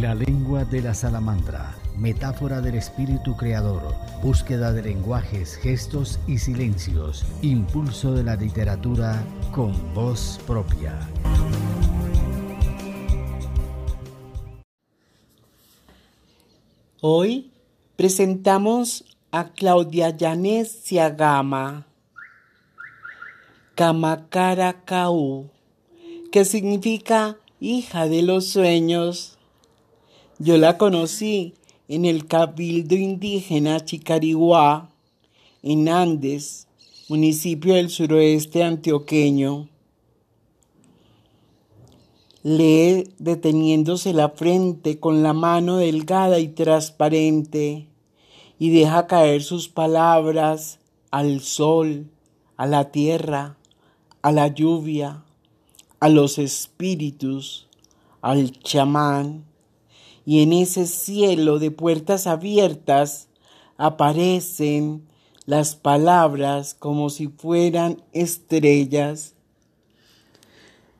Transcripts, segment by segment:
La lengua de la salamandra, metáfora del espíritu creador, búsqueda de lenguajes, gestos y silencios, impulso de la literatura con voz propia. Hoy presentamos a Claudia Llanes Ciagama, Kamakaracau, que significa hija de los sueños. Yo la conocí en el Cabildo Indígena Chicariguá, en Andes, municipio del suroeste antioqueño. Lee deteniéndose la frente con la mano delgada y transparente y deja caer sus palabras al sol, a la tierra, a la lluvia, a los espíritus, al chamán, y en ese cielo de puertas abiertas aparecen las palabras como si fueran estrellas.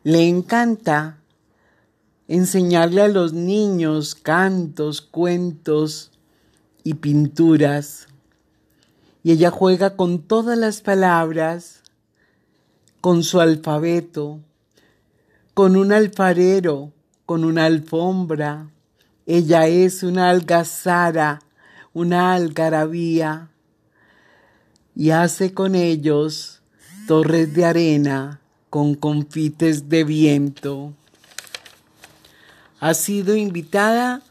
Le encanta enseñarle a los niños cantos, cuentos y pinturas. Y ella juega con todas las palabras, con su alfabeto, con un alfarero, con una alfombra. Ella es una algazara, una algarabía, y hace con ellos torres de arena con confites de viento. Ha sido invitada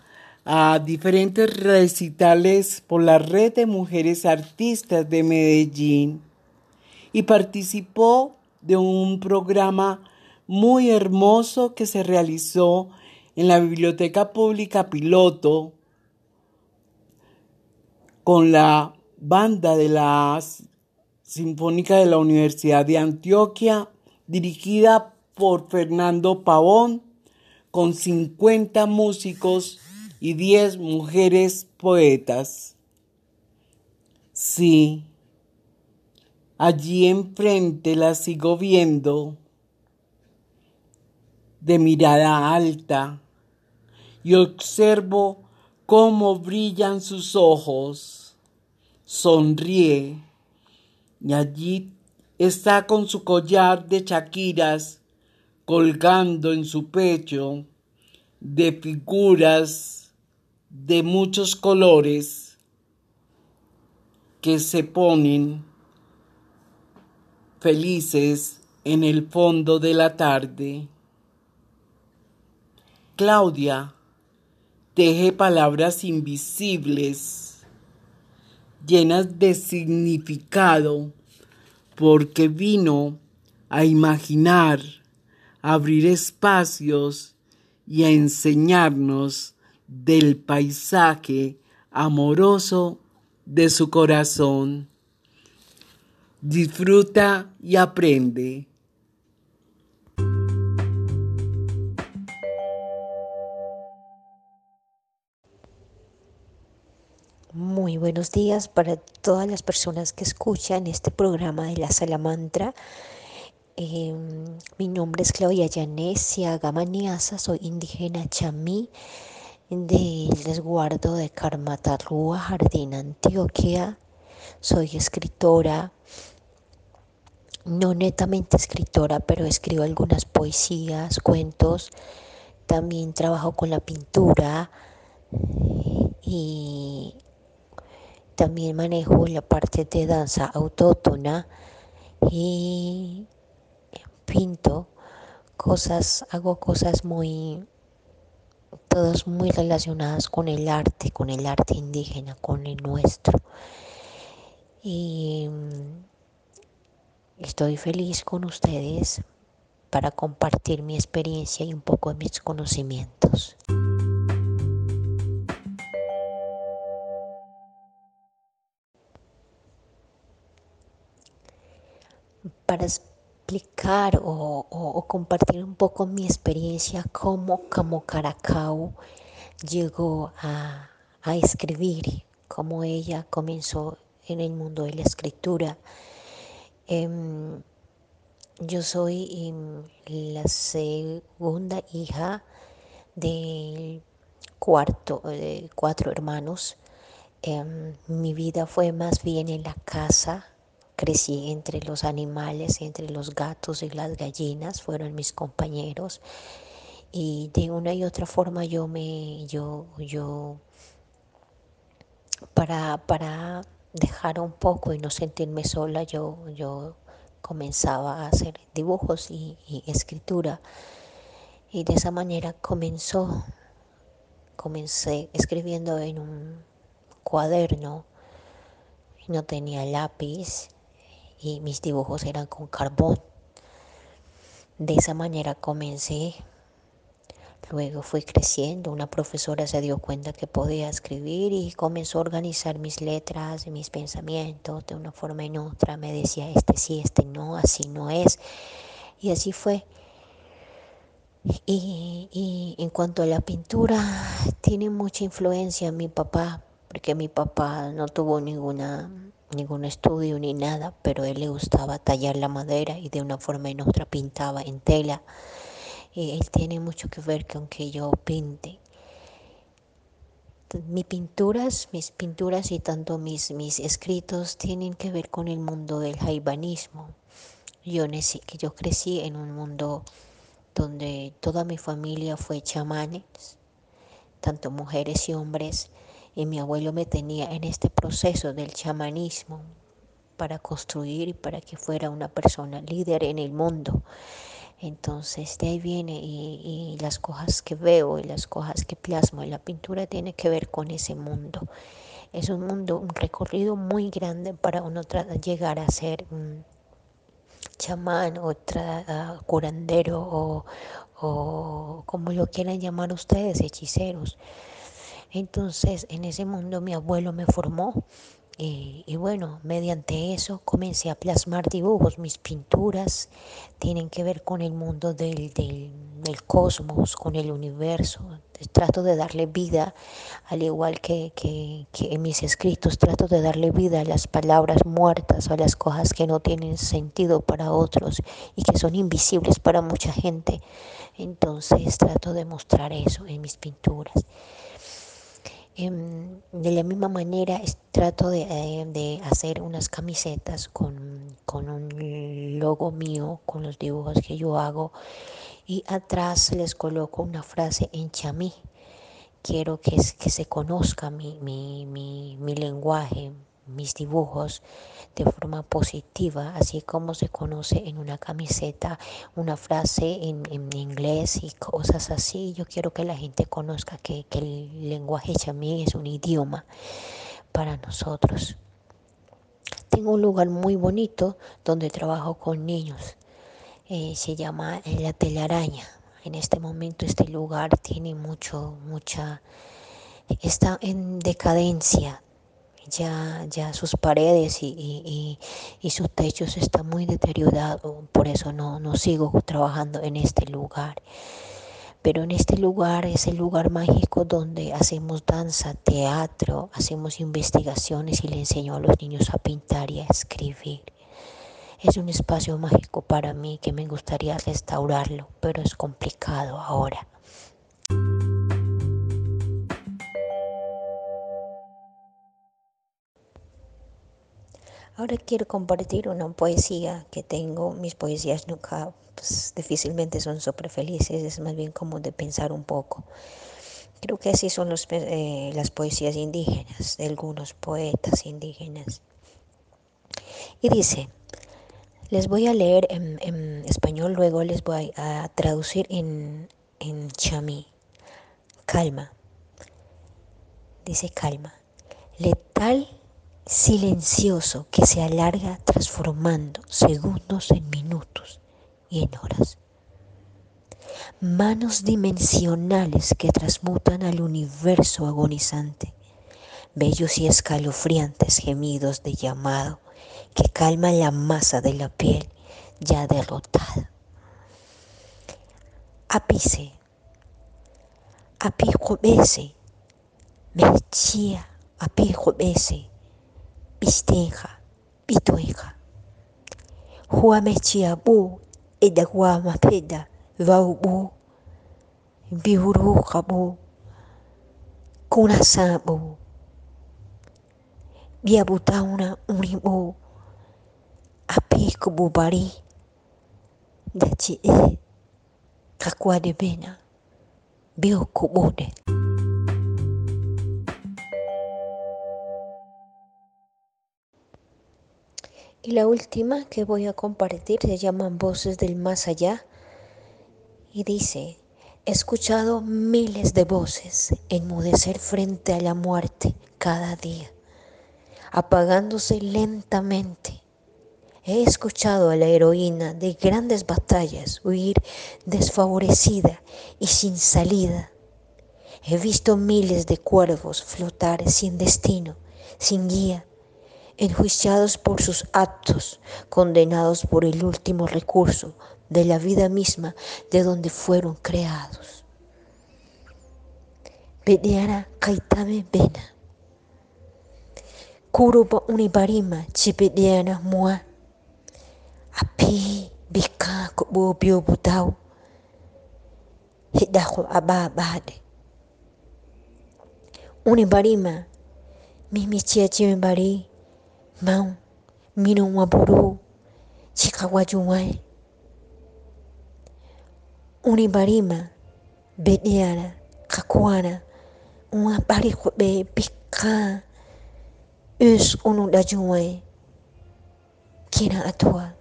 a diferentes recitales por la Red de Mujeres Artistas de Medellín y participó de un programa muy hermoso que se realizó en la Biblioteca Pública Piloto con la banda de la Sinfónica de la Universidad de Antioquia dirigida por Fernando Pavón con 50 músicos y 10 mujeres poetas. Sí, allí enfrente la sigo viendo, de mirada alta, y observo cómo brillan sus ojos. Sonríe, y allí está con su collar de chaquiras colgando en su pecho de figuras de muchos colores que se ponen felices en el fondo de la tarde. Claudia teje palabras invisibles, llenas de significado, porque vino a imaginar abrir espacios y a enseñarnos del paisaje amoroso de su corazón. Disfruta y aprende. Muy buenos días para todas las personas que escuchan este programa de la Salamantra Em, mi nombre es Claudia Yanesia Gamaniaza, soy indígena chamí del resguardo de Carmatarrúa, Jardín Antioquia. Soy escritora, no netamente escritora, pero escribo algunas poesías, cuentos. También trabajo con la pintura y también manejo la parte de danza autóctona y pinto cosas, hago cosas muy, todas muy relacionadas con el arte, con el arte indígena, con el nuestro. Y mm, estoy feliz con ustedes para compartir mi experiencia y un poco de mis conocimientos. para explicar o, compartir un poco mi experiencia como como Caracao llegó a, escribir, cómo ella comenzó en el mundo de la escritura. Em, yo soy em, la segunda hija de cuarto, de cuatro hermanos. Em, mi vida fue más bien en la casa, Crecí entre los animales, entre los gatos y las gallinas, fueron mis compañeros. Y de una y otra forma yo me, yo, yo, para, para dejar un poco y no sentirme sola, yo, yo comenzaba a hacer dibujos y, y escritura. Y de esa manera comenzó, comencé escribiendo en un cuaderno, no tenía lápiz y mis dibujos eran con carbón. De esa manera comencé. Luego fui creciendo, una profesora se dio cuenta que podía escribir y comenzó a organizar mis letras, mis pensamientos de una forma en otra. Me decía, este sí, este no, así no es. Y así fue. Y, y, en cuanto a la pintura, tiene mucha influencia mi papá, porque mi papá no tuvo ninguna ningún estudio ni nada, pero él le gustaba tallar la madera y de una forma en otra pintaba en tela. Y él tiene mucho que ver con que yo pinte. Mis pinturas, mis pinturas y tanto mis, mis escritos tienen que ver con el mundo del jaibanismo. Yo, que yo crecí en un mundo donde toda mi familia fue chamanes, tanto mujeres y hombres, y mi abuelo me tenía en este proceso del chamanismo para construir y para que fuera una persona líder en el mundo. Entonces de ahí viene y, las cosas que veo y las cosas que plasmo en la pintura tiene que ver con ese mundo. Es un mundo, un recorrido muy grande para uno llegar a ser un chamán o curandero o, o como lo quieran llamar ustedes, hechiceros. Entonces, en ese mundo mi abuelo me formó y, bueno, mediante eso comencé a plasmar dibujos. Mis pinturas tienen que ver con el mundo del, del, del cosmos, con el universo. Trato de darle vida, al igual que, que, que, en mis escritos, trato de darle vida a las palabras muertas, a las cosas que no tienen sentido para otros y que son invisibles para mucha gente. Entonces trato de mostrar eso en mis pinturas. Em, de la misma manera trato de, eh, de, hacer unas camisetas con, con, un logo mío, con los dibujos que yo hago y atrás les coloco una frase en chamí. Quiero que, que se conozca mi, mi, mi, mi lenguaje, mis dibujos de forma positiva, así como se conoce en una camiseta una frase en, en inglés y cosas así. Yo quiero que la gente conozca que, que el lenguaje chamí es un idioma para nosotros. Tengo un lugar muy bonito donde trabajo con niños. Eh, se llama eh, La Telaraña. En este momento este lugar tiene mucho, mucha, está en decadencia, ya, ya sus paredes y, y, y, sus techos están muy deteriorados, por eso no, no sigo trabajando en este lugar. Pero en este lugar es el lugar mágico donde hacemos danza, teatro, hacemos investigaciones y le enseño a los niños a pintar y a escribir. Es un espacio mágico para mí que me gustaría restaurarlo, pero es complicado ahora. Ahora quiero compartir una poesía que tengo. Mis poesías nunca, pues, difícilmente son súper felices, es más bien como de pensar un poco. Creo que así son eh, las poesías indígenas, de algunos poetas indígenas. Y dice, les voy a leer en, en español, luego les voy a traducir en, en chamí. Calma. Dice calma. Letal silencioso que se alarga transformando segundos en minutos y en horas. Manos dimensionales que transmutan al universo agonizante, bellos y escalofriantes gemidos de llamado que calman la masa de la piel ya derrotada. Ápice, apijobese, mechía, apijobese bisteka bitweka huwamechiya-bu edakwa mapeda vaw-bu bihuruqa-bu kunasa-bu byabutawna uri-bu apik-bu bari. Ndachi'ij e, kakualib'ina byuk'bude. Y la última que voy a compartir se llama Voces del Más Allá y dice, he escuchado miles de voces enmudecer frente a la muerte cada día, apagándose lentamente. He escuchado a la heroína de grandes batallas huir desfavorecida y sin salida. He visto miles de cuervos flotar sin destino, sin guía, enjuiciados por sus actos, condenados por el último recurso de la vida misma de donde fueron creados. Bedeara kaitame bena. Kuruba unibarima chibedeana mua. Api bika kubo bio butau. Hidahu ababade. Unibarima mimi chia Mão, mino miram aburu, chikawajuai. Unibarima, bedeara, kakuara, uma barikobe, pica, us unudajuai, kina atua.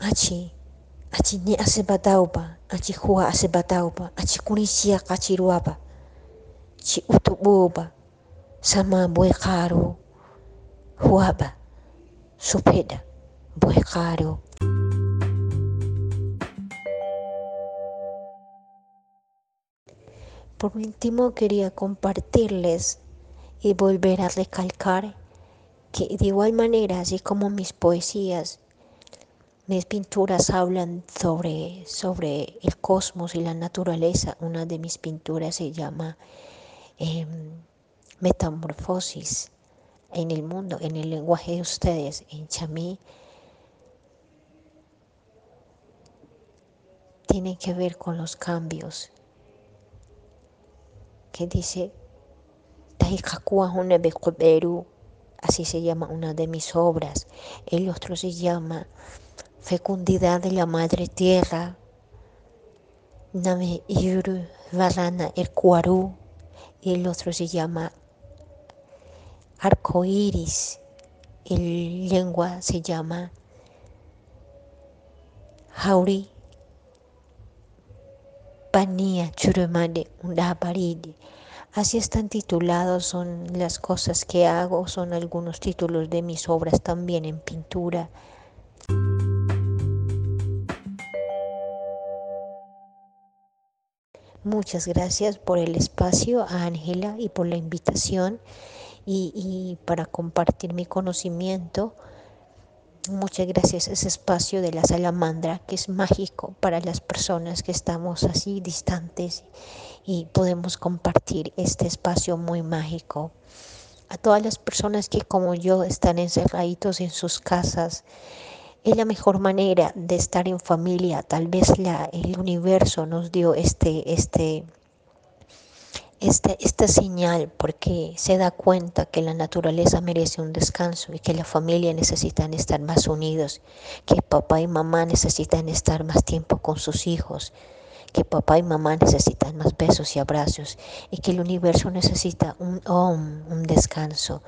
Achi, achi ne asebatauba, achi hua asebatauba, achi kunisia kachiruaba, chi utububa, sama boy karo huaba supeda boy karo Por último quería compartirles y volver a recalcar que de igual manera, así como mis poesías, mis pinturas hablan sobre, sobre el cosmos y la naturaleza, una de mis pinturas se llama eh, metamorfosis en el mundo, en el lenguaje de ustedes, en chamí, tiene que ver con los cambios. Que dice, así se llama una de mis obras. El otro se llama Fecundidad de la Madre Tierra. Name Iru Varana el Cuarú. Y el otro se llama arco iris. El lengua se llama Hauri Pania Churumade Undaparidi. Así están titulados, son las cosas que hago, son algunos títulos de mis obras también en pintura. Muchas gracias por el espacio Ángela y por la invitación y, para compartir mi conocimiento. Muchas gracias ese espacio de la salamandra que es mágico para las personas que estamos así distantes y podemos compartir este espacio muy mágico. A todas las personas que como yo están encerraditos en sus casas, es la mejor manera de estar en familia. Tal vez la, el universo nos dio este, este, esta, esta señal porque se da cuenta que la naturaleza merece un descanso y que la familia necesitan estar más unidos, que papá y mamá necesitan estar más tiempo con sus hijos, que papá y mamá necesitan más besos y abrazos y que el universo necesita un un descanso.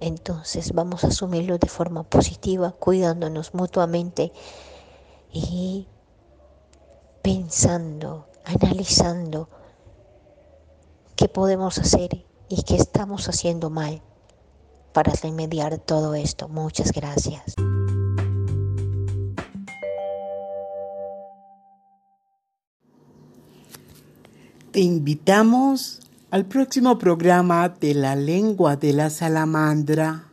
Entonces vamos a asumirlo de forma positiva, cuidándonos mutuamente y pensando, analizando qué podemos hacer y qué estamos haciendo mal para remediar todo esto. Muchas gracias. Te invitamos al próximo programa de la lengua de la salamandra.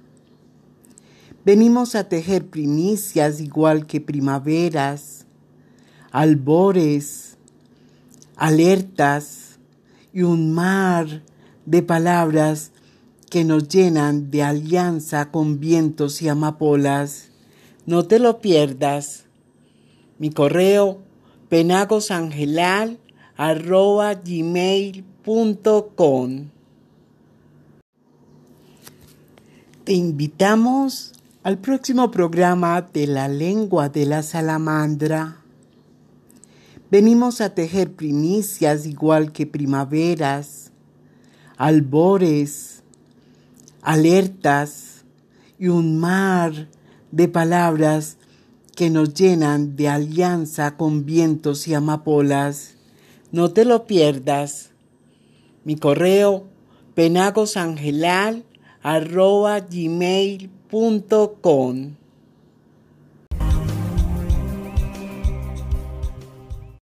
Venimos a tejer primicias igual que primaveras, albores, alertas, y un mar de palabras que nos llenan de alianza con vientos y amapolas. No te lo pierdas. Mi correo penagosangelal arroba gmail.com. Te invitamos al próximo programa de la lengua de la salamandra. Venimos a tejer primicias igual que primaveras, albores, alertas y un mar de palabras que nos llenan de alianza con vientos y amapolas. No te lo pierdas. Mi correo penagosangelal arroba gmail.com